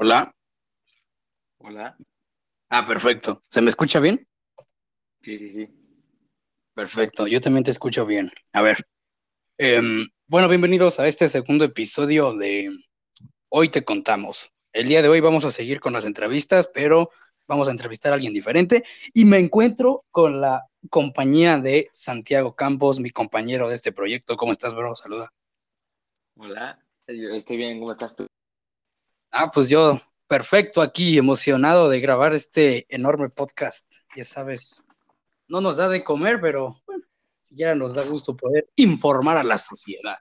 Hola. Hola. Ah, perfecto. ¿Se me escucha bien? Sí, sí, sí. Perfecto. Yo también te escucho bien. A ver. em, bueno, bienvenidos a este segundo episodio de Hoy te contamos. El día de hoy vamos a seguir con las entrevistas, pero vamos a entrevistar a alguien diferente y me encuentro con la compañía de Santiago Campos, mi compañero de este proyecto. ¿Cómo estás, bro? Saluda. Hola. Estoy bien, ¿cómo estás tú? Ah, pues yo, perfecto, aquí, emocionado de grabar este enorme podcast. Ya sabes, no nos da de comer, pero bueno, siquiera nos da gusto poder informar a la sociedad.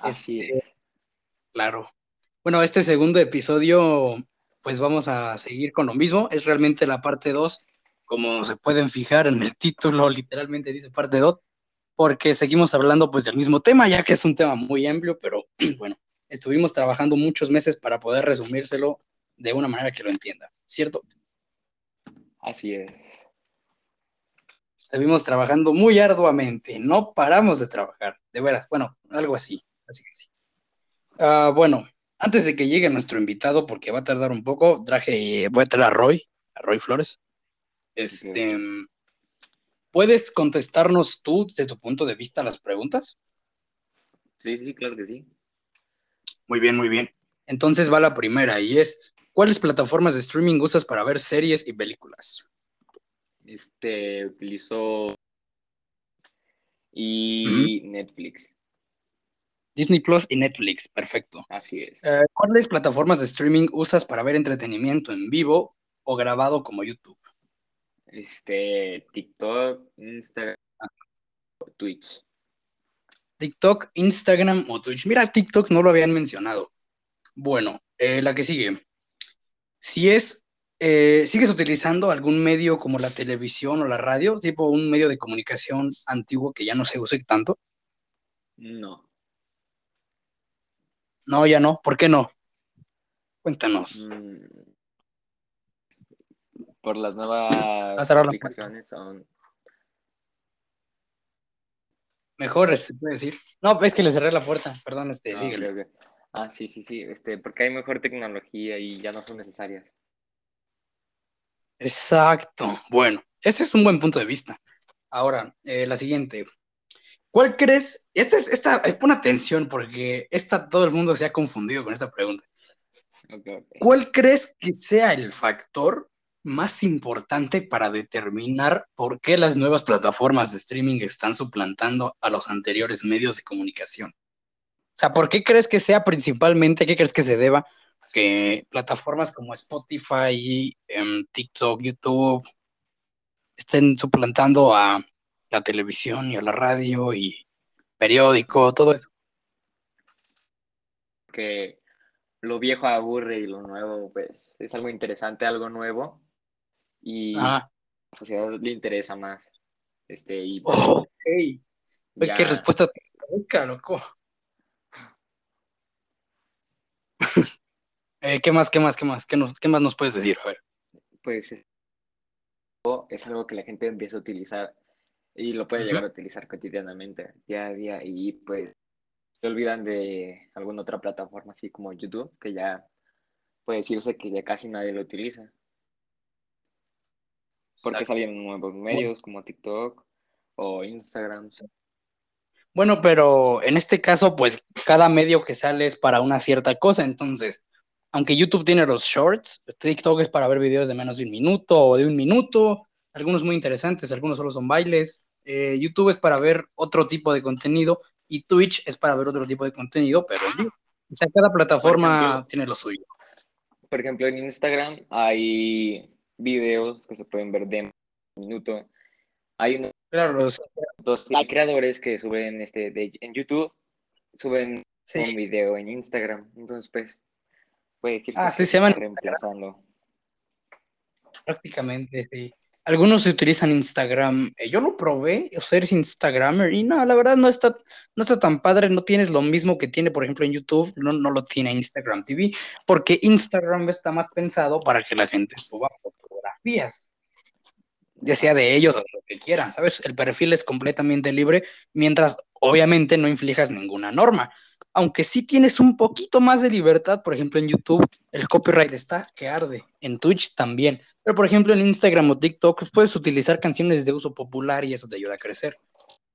Así Este, es. Claro. Bueno, este segundo episodio, pues vamos a seguir con lo mismo. Es realmente la parte 2, como se pueden fijar en el título, literalmente dice parte 2, porque seguimos hablando pues del mismo tema, ya que es un tema muy amplio, pero bueno, estuvimos trabajando muchos meses para poder resumírselo de una manera que lo entienda, ¿cierto? Así es. Estuvimos trabajando muy arduamente, no paramos de trabajar, de veras, bueno, algo así, así que sí. Ah, bueno, antes de que llegue nuestro invitado, porque va a tardar un poco, traje, voy a traer a Roy, a Roy Flores. Este, ¿puedes contestarnos tú desde tu punto de vista las preguntas? Sí, sí, claro que sí. Muy bien, muy bien. Entonces va la primera y es, ¿cuáles plataformas de streaming usas para ver series y películas? Este, utilizo y Netflix. Disney Plus y Netflix, perfecto. Así es. Eh, ¿Cuáles plataformas de streaming usas para ver entretenimiento en vivo o grabado como YouTube? Este, TikTok, Instagram, Twitch. TikTok, Instagram o Twitch. Mira, TikTok no lo habían mencionado. Bueno, eh, la que sigue. Si es, eh, ¿sigues utilizando algún medio como la televisión o la radio? Tipo un medio de comunicación antiguo que ya no se use tanto. No. No, ya no. ¿Por qué no? Cuéntanos. Mm, Por las nuevas aplicaciones son. Mejor, se puede decir. No, es que le cerré la puerta. Perdón, este, Ah, síguele. Ah, sí, sí, sí. Este, porque hay mejor tecnología y ya no son necesarias. Exacto. Bueno, ese es un buen punto de vista. Ahora, eh, la siguiente. ¿Cuál crees? Esta es, esta, eh, pon atención porque esta, todo el mundo se ha confundido con esta pregunta. ¿Cuál crees que sea el factor más importante para determinar por qué las nuevas plataformas de streaming están suplantando a los anteriores medios de comunicación? O sea, ¿por qué crees que sea principalmente, qué crees que se deba que plataformas como Spotify, em, TikTok, YouTube estén suplantando a la televisión y a la radio y periódico, todo eso? que lo viejo aburre y lo nuevo, pues, es algo interesante, algo nuevo. Y a la sociedad le interesa más. Este, y pues. Oye, ya, qué respuesta tan loco. Eh, ¿qué más, qué más, qué más? ¿Qué, nos- qué más nos puedes decir? A ver. pues, es, algo que la gente empieza a utilizar y lo puede llegar a utilizar cotidianamente, día a día, y pues se olvidan de alguna otra plataforma, así como YouTube, que ya puede decirse que ya casi nadie lo utiliza, porque Exacto. salen nuevos medios como TikTok o Instagram. Bueno, pero en este caso, pues cada medio que sale es para una cierta cosa. Entonces, aunque YouTube tiene los shorts, TikTok es para ver videos de menos de un minuto o de un minuto, algunos muy interesantes, algunos solo son bailes. Eh, YouTube es para ver otro tipo de contenido y Twitch es para ver otro tipo de contenido, pero. O sea, cada plataforma ejemplo, tiene lo suyo. Por ejemplo, en Instagram hay videos que se pueden ver de minuto. Hay unos Claro, los- dos hay creadores que suben este de, en YouTube, suben sí. un video en Instagram. Entonces, pues, puede decirse Ah, que sí, se llaman reemplazando. prácticamente, sí. Algunos utilizan Instagram. Eh, yo lo probé, o sea, eres Instagramer, y no, la verdad no está, no está tan padre, no tienes lo mismo que tiene, por ejemplo, en YouTube, no, no lo tiene Instagram TV, porque Instagram está más pensado para que la gente suba fotografías, ya sea de ellos o de lo que quieran, ¿sabes? El perfil es completamente libre, mientras obviamente no inflijas ninguna norma. Aunque sí tienes un poquito más de libertad, por ejemplo en YouTube, el copyright está que arde, en Twitch también, pero por ejemplo en Instagram o TikTok pues, puedes utilizar canciones de uso popular y eso te ayuda a crecer.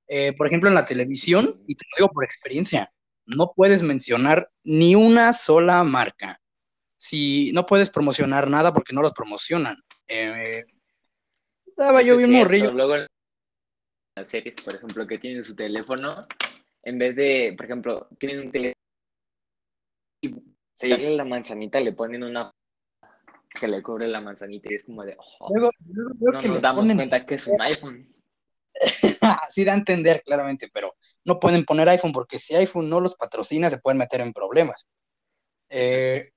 Eh, por ejemplo en la televisión, y te lo digo por experiencia, no puedes mencionar ni una sola marca. Si no puedes promocionar nada porque no los promocionan. Eh, estaba yo bien morrillo. Luego las series, por ejemplo, que tienen su teléfono, en vez de, por ejemplo, tienen un teléfono y sí. darle la manzanita le ponen una que le cubre la manzanita y es como de, oh, no nos damos cuenta que es un iPhone. Así da a entender claramente, pero no pueden poner iPhone porque si iPhone no los patrocina se pueden meter en problemas. Eh,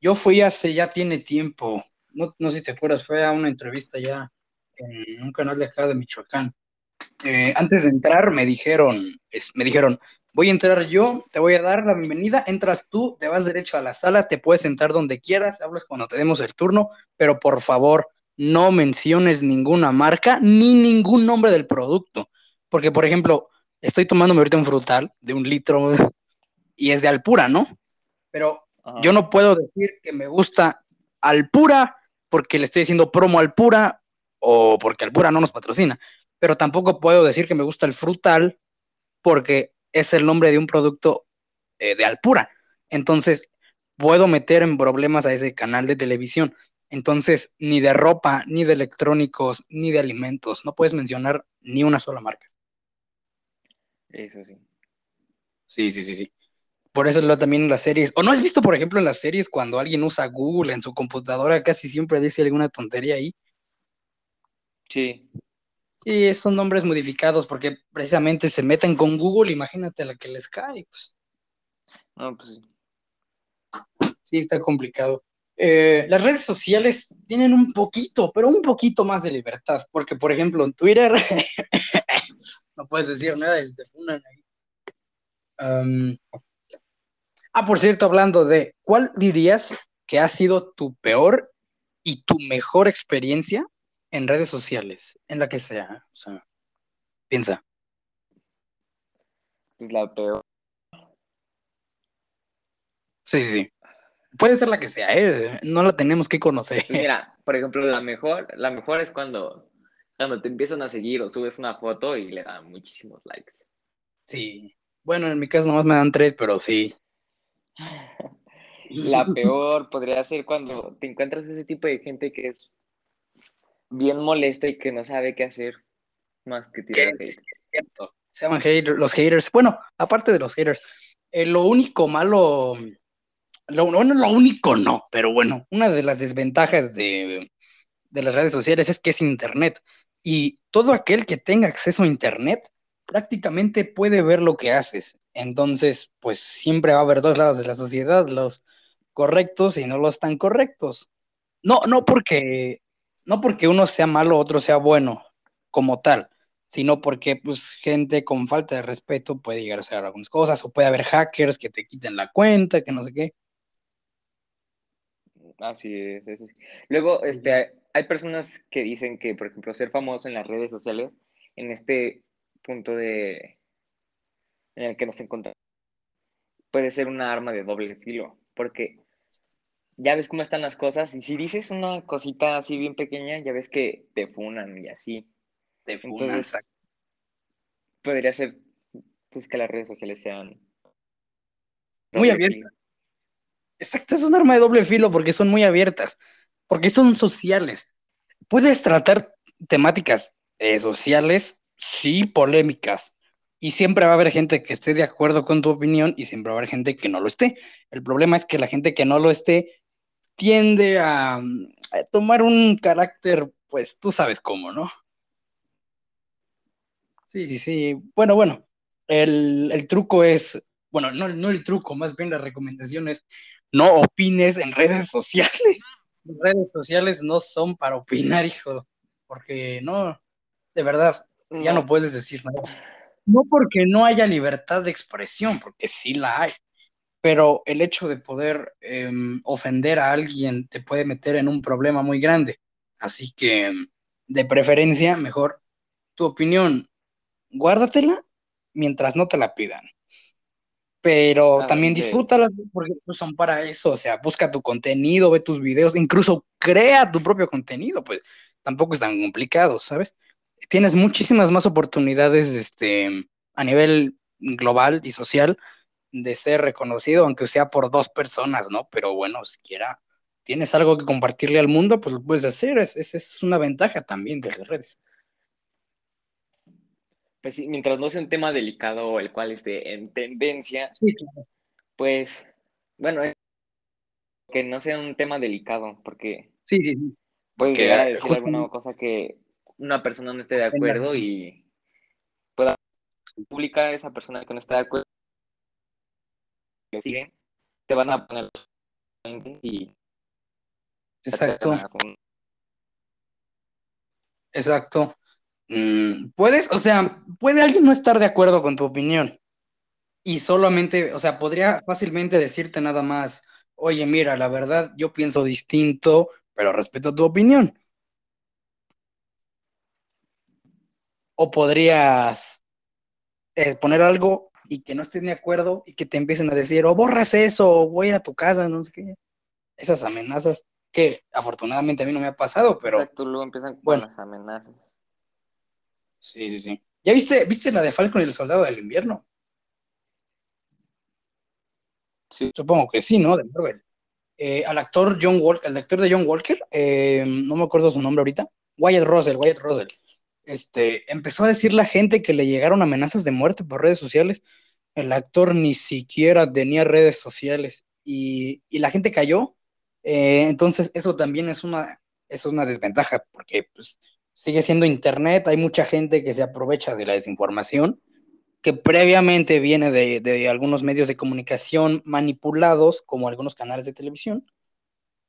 yo fui hace, ya tiene tiempo, no, no sé si te acuerdas, fue a una entrevista ya en un canal de acá de Michoacán. Eh, antes de entrar me dijeron, me dijeron, voy a entrar yo, te voy a dar la bienvenida, entras tú, te vas derecho a la sala, te puedes sentar donde quieras, hablas cuando te demos el turno, pero por favor, no menciones ninguna marca ni ningún nombre del producto. Porque, por ejemplo, estoy tomándome ahorita un frutal de un litro y es de Alpura, ¿no? Pero yo no puedo decir que me gusta Alpura porque le estoy haciendo promo Alpura o porque Alpura no nos patrocina pero tampoco puedo decir que me gusta el frutal porque es el nombre de un producto eh, de Alpura. Entonces, puedo meter en problemas a ese canal de televisión. Entonces, ni de ropa, ni de electrónicos, ni de alimentos, no puedes mencionar ni una sola marca. Eso sí. Sí, sí, sí, sí. Por eso lo también en las series. ¿O no has visto, por ejemplo, en las series cuando alguien usa Google en su computadora, casi siempre dice alguna tontería ahí? Sí. Sí, son nombres modificados porque precisamente se meten con Google, imagínate la que les cae. Pues. No, pues sí. Sí, está complicado. Eh, las redes sociales tienen un poquito, pero un poquito más de libertad, porque por ejemplo en Twitter no puedes decir nada, es de ahí. ah, por cierto, hablando de, ¿cuál dirías que ha sido tu peor y tu mejor experiencia en redes sociales, en la que sea. O sea, piensa. Pues la peor. Sí, sí. Puede ser la que sea, ¿eh? No la tenemos que conocer. Pues mira, por ejemplo, la mejor, la mejor es cuando, cuando te empiezan a seguir o subes una foto y le dan muchísimos likes. Sí. Bueno, en mi caso nomás me dan tres, pero sí. La peor podría ser cuando te encuentras ese tipo de gente que es bien molesta y que no sabe qué hacer más que tirar hate. Se llaman los haters. Bueno, aparte de los haters, eh, lo único malo, lo, bueno, lo único no, pero bueno, una de las desventajas de, de las redes sociales es que es Internet. Y todo aquel que tenga acceso a Internet prácticamente puede ver lo que haces. Entonces, pues siempre va a haber dos lados de la sociedad, los correctos y no los tan correctos. No, no porque no porque uno sea malo, otro sea bueno, como tal, sino porque pues gente con falta de respeto puede llegar a hacer algunas cosas, o puede haber hackers que te quiten la cuenta, que no sé qué. Así es, eso Luego, este, hay personas que dicen que, por ejemplo, ser famoso en las redes sociales, en este punto de en el que nos encontramos, puede ser una arma de doble filo, porque ya ves cómo están las cosas. Y si dices una cosita así bien pequeña, ya ves que te funan y así. Te funan. podría ser pues que las redes sociales sean muy abiertas. Exacto, es un arma de doble filo porque son muy abiertas, porque son sociales. Puedes tratar temáticas eh, sociales, sí, polémicas, y siempre va a haber gente que esté de acuerdo con tu opinión y siempre va a haber gente que no lo esté. El problema es que la gente que no lo esté tiende a, tomar un carácter, pues tú sabes cómo, ¿no? Sí, sí, sí. Bueno, bueno, el, truco es, bueno, no, no el truco, más bien la recomendación es no opines en redes sociales. Las redes sociales no son para opinar, hijo, porque no, de verdad, ya no puedes decir nada. No porque no haya libertad de expresión, porque sí la hay pero el hecho de poder em, ofender a alguien te puede meter en un problema muy grande. Así que, de preferencia, mejor tu opinión, guárdatela mientras no te la pidan. pero también disfrútalas porque pues, son para eso, o sea, busca tu contenido, ve tus videos, incluso crea tu propio contenido, pues tampoco es tan complicado, ¿sabes? Tienes muchísimas más oportunidades este, a nivel global y social de ser reconocido, aunque sea por dos personas, ¿no? Pero bueno, siquiera tienes algo que compartirle al mundo, pues lo puedes hacer, es, es, una ventaja también de las redes. Pues sí, mientras no sea un tema delicado, el cual esté en tendencia, pues, bueno, que no sea un tema delicado, porque sí, sí, puede llegar a decir alguna cosa que una persona no esté de acuerdo y pueda publicar esa persona que no está de acuerdo que siguen, te van a poner y Exacto. Exacto. Mm, puedes, o sea, puede alguien no estar de acuerdo con tu opinión y solamente, o sea, podría fácilmente decirte nada más, oye, mira, la verdad, yo pienso distinto, pero respeto tu opinión. O podrías eh, poner algo y que no estén de acuerdo y que te empiecen a decir, o borras eso, o voy a ir a tu casa, no sé qué. Esas amenazas que afortunadamente a mí no me ha pasado, pero... Exacto, luego empiezan con bueno. las amenazas. Sí, sí, sí. ¿Ya viste, viste la de Falcon y el Soldado del Invierno? Sí. Supongo que sí, ¿no? De Marvel. Eh, al actor John Walker, el actor de John Walker, eh, no me acuerdo su nombre ahorita, Wyatt Russell, Wyatt Russell, este, empezó a decir la gente que le llegaron amenazas de muerte por redes sociales. El actor ni siquiera tenía redes sociales y, y la gente cayó. Eh, entonces, eso también es una, es una desventaja porque pues, sigue siendo Internet, hay mucha gente que se aprovecha de la desinformación que previamente viene de, de algunos medios de comunicación manipulados, como algunos canales de televisión.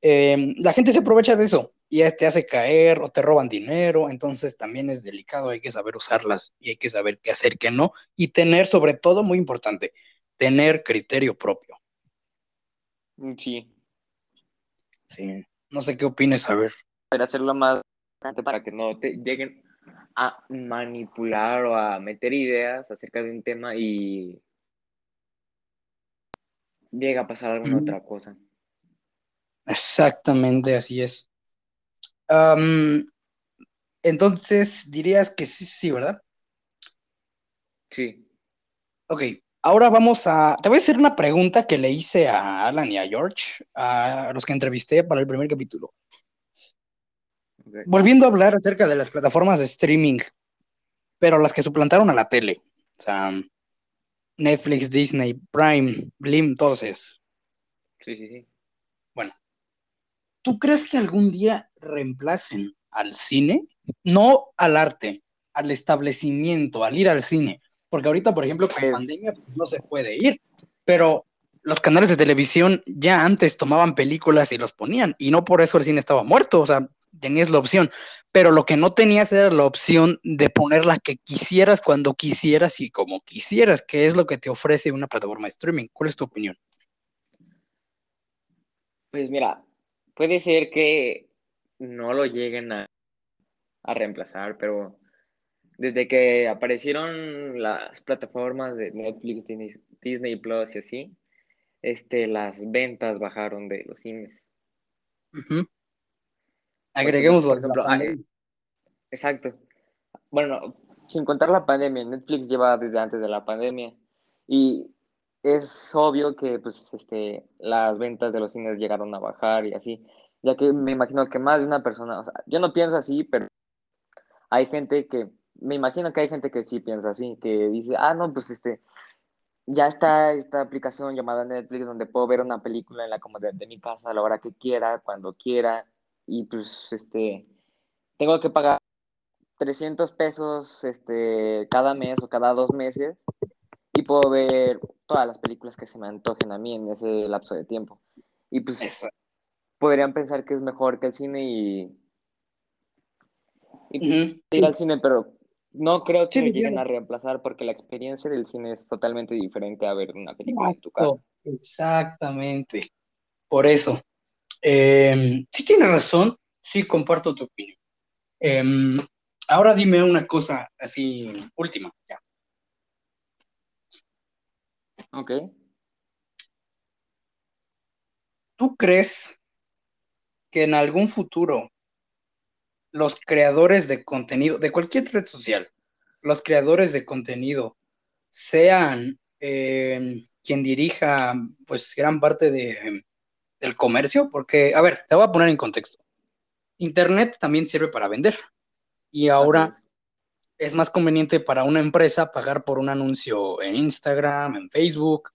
Eh, la gente se aprovecha de eso y te hace caer o te roban dinero, entonces también es delicado, hay que saber usarlas y hay que saber qué hacer, qué no, y tener sobre todo, muy importante, tener criterio propio. Mm, sí. Sí, no sé qué opines, a ver. Hacerlo más para que no te lleguen a manipular o a meter ideas acerca de un tema y llega a pasar alguna otra cosa. Exactamente, así es. entonces dirías que sí, sí, ¿verdad? Sí. Ok, ahora vamos a... Te voy a hacer una pregunta que le hice a Alan y a George, a los que entrevisté para el primer capítulo. Volviendo a hablar acerca de las plataformas de streaming, pero las que suplantaron a la tele. O sea, Netflix, Disney, Prime, Blim, todos esos. Sí, sí, sí. ¿Tú crees que algún día reemplacen al cine? No al arte, al establecimiento, al ir al cine. Porque ahorita, por ejemplo, con la pues pandemia pues, no se puede ir, pero los canales de televisión ya antes tomaban películas y los ponían, y no por eso el cine estaba muerto, o sea, tenías la opción, pero lo que no tenías era la opción de poner la que quisieras cuando quisieras y como quisieras, que es lo que te ofrece una plataforma de streaming. ¿Cuál es tu opinión? Pues mira, puede ser que no lo lleguen a, a reemplazar, pero desde que aparecieron las plataformas de Netflix, Disney, Plus y así, este, las ventas bajaron de los cines. Agreguemos, por ejemplo, exacto. Bueno, sin contar la pandemia, Netflix lleva desde antes de la pandemia y es obvio que pues este las ventas de los cines llegaron a bajar y así, ya que me imagino que más de una persona, yo no pienso así, pero hay gente que me imagino que hay gente que sí piensa así, que dice, "Ah, no, pues este ya está esta aplicación llamada Netflix donde puedo ver una película en la comodidad de mi casa a la hora que quiera, cuando quiera y pues este, tengo que pagar 300 pesos este, cada mes o cada dos meses y puedo ver todas las películas que se me antojen a mí en ese lapso de tiempo. Y pues podrían pensar que es mejor que el cine y, y ir al cine, pero no creo que lleguen a reemplazar porque la experiencia del cine es totalmente diferente a ver una película en tu casa. Exactamente. Por eso. Eh, sí tienes razón, sí comparto tu opinión. Em, ahora dime una cosa así última, ya. Ok. ¿Tú crees que en algún futuro los creadores de contenido, de cualquier red social, los creadores de contenido sean em, quien dirija pues gran parte de, em, del comercio? Porque, a ver, te voy a poner en contexto. Internet también sirve para vender. Y ahora es más conveniente para una empresa pagar por un anuncio en Instagram, en Facebook,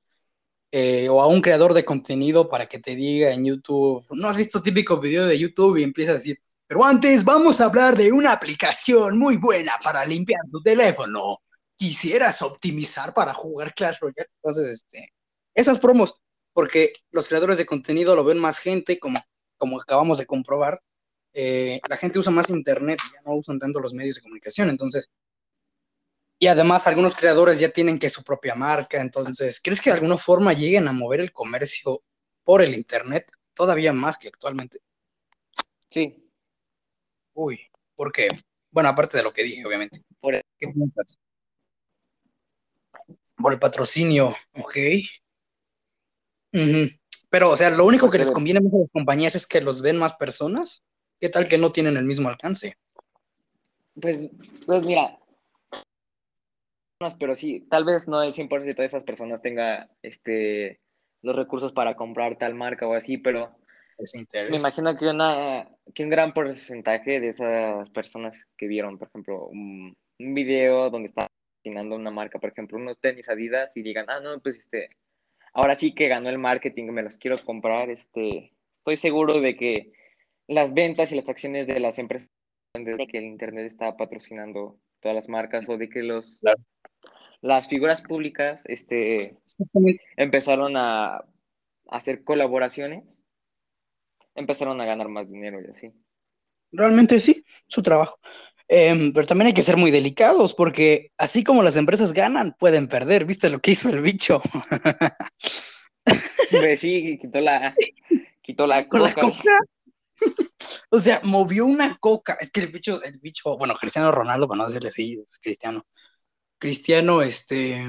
eh, o a un creador de contenido para que te diga en YouTube, ¿no has visto típico video de YouTube y empieza a decir, pero antes vamos a hablar de una aplicación muy buena para limpiar tu teléfono. Quisieras optimizar para jugar Clash Royale. Entonces, este, esas promos, porque los creadores de contenido lo ven más gente, como, como acabamos de comprobar. Eh, la gente usa más internet, ya no usan tanto los medios de comunicación. Entonces, y además algunos creadores ya tienen que su propia marca, entonces, ¿crees que de alguna forma lleguen a mover el comercio por el Internet todavía más que actualmente? Sí. Uy, ¿por qué? Bueno, aparte de lo que dije, obviamente. Por el, ¿Qué piensas? Por el patrocinio, ok. Pero, o sea, lo único que les conviene más a las compañías es que los ven más personas. ¿Qué tal que no tienen el mismo alcance? pues, pues mira, pero sí, tal vez no el 100% de esas personas tenga este, los recursos para comprar tal marca o así, pero me imagino que, una, que un gran porcentaje de esas personas que vieron, por ejemplo, un, un video donde está patrocinando una marca, por ejemplo, unos tenis Adidas y digan, ah, no, pues este, ahora sí que ganó el marketing, me los quiero comprar, este, estoy seguro de que las ventas y las acciones de las empresas de que el internet está patrocinando todas las marcas o de que los Claro. las figuras públicas este, empezaron a hacer colaboraciones, empezaron a ganar más dinero y así. Realmente sí, su trabajo. Em, pero también hay que ser muy delicados porque así como las empresas ganan, pueden perder. ¿Viste lo que hizo el bicho? Pues sí, quitó la, quitó la la coca. O sea, movió una coca. Es que el bicho, el bicho, bueno, Cristiano Ronaldo, para no decirle así, es Cristiano. Cristiano, este,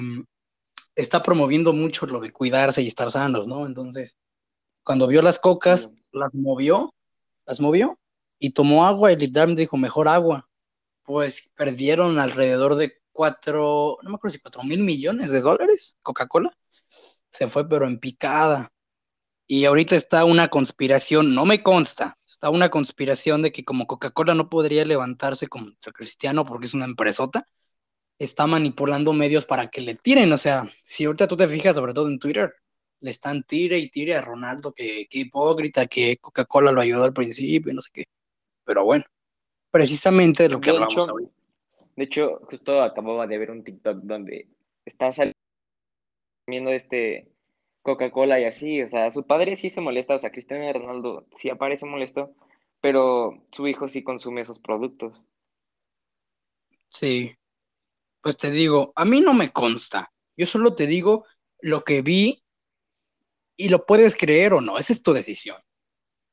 está promoviendo mucho lo de cuidarse y estar sanos, ¿no? Entonces, cuando vio las cocas, las movió, las movió y tomó agua y literalmente dijo, mejor agua. Pues perdieron alrededor de cuatro, no me acuerdo si cuatro mil millones de dólares, Coca-Cola. Se fue pero en picada. Y ahorita está una conspiración, no me consta, está una conspiración de que como Coca-Cola no podría levantarse contra Cristiano porque es una empresota, está manipulando medios para que le tiren. O sea, si ahorita tú te fijas, sobre todo en Twitter, le están tire y tire a Ronaldo, que, que hipócrita, que Coca-Cola lo ayudó al principio, no sé qué. Pero bueno, precisamente de lo que De hablamos hecho, ahorita. de hecho, justo acababa de ver un TikTok donde está saliendo este Coca-Cola y así, o sea, su padre sí se molesta, o sea, Cristiano Ronaldo sí aparece molesto, pero su hijo sí consume esos productos. Sí, pues te digo, a mí no me consta. Yo solo te digo lo que vi y lo puedes creer o no, esa es tu decisión.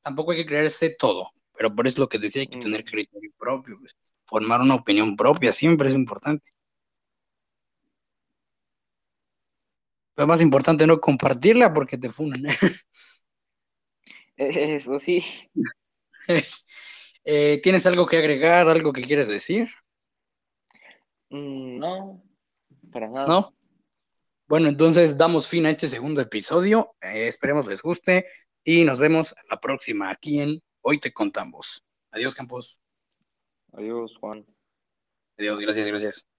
Tampoco hay que creerse todo, pero por eso lo que decía, hay que tener Mm, criterio propio, pues. Formar una opinión propia siempre es importante. Lo más importante no compartirla porque te funan. Eso sí, Eh, ¿tienes algo que agregar, algo que quieres decir? Mm, no, para nada. ¿No? Bueno, entonces damos fin a este segundo episodio. Eh, esperemos les guste y nos vemos la próxima aquí en Hoy te contamos. Adiós, Campos. Adiós, Juan. Adiós, gracias, gracias.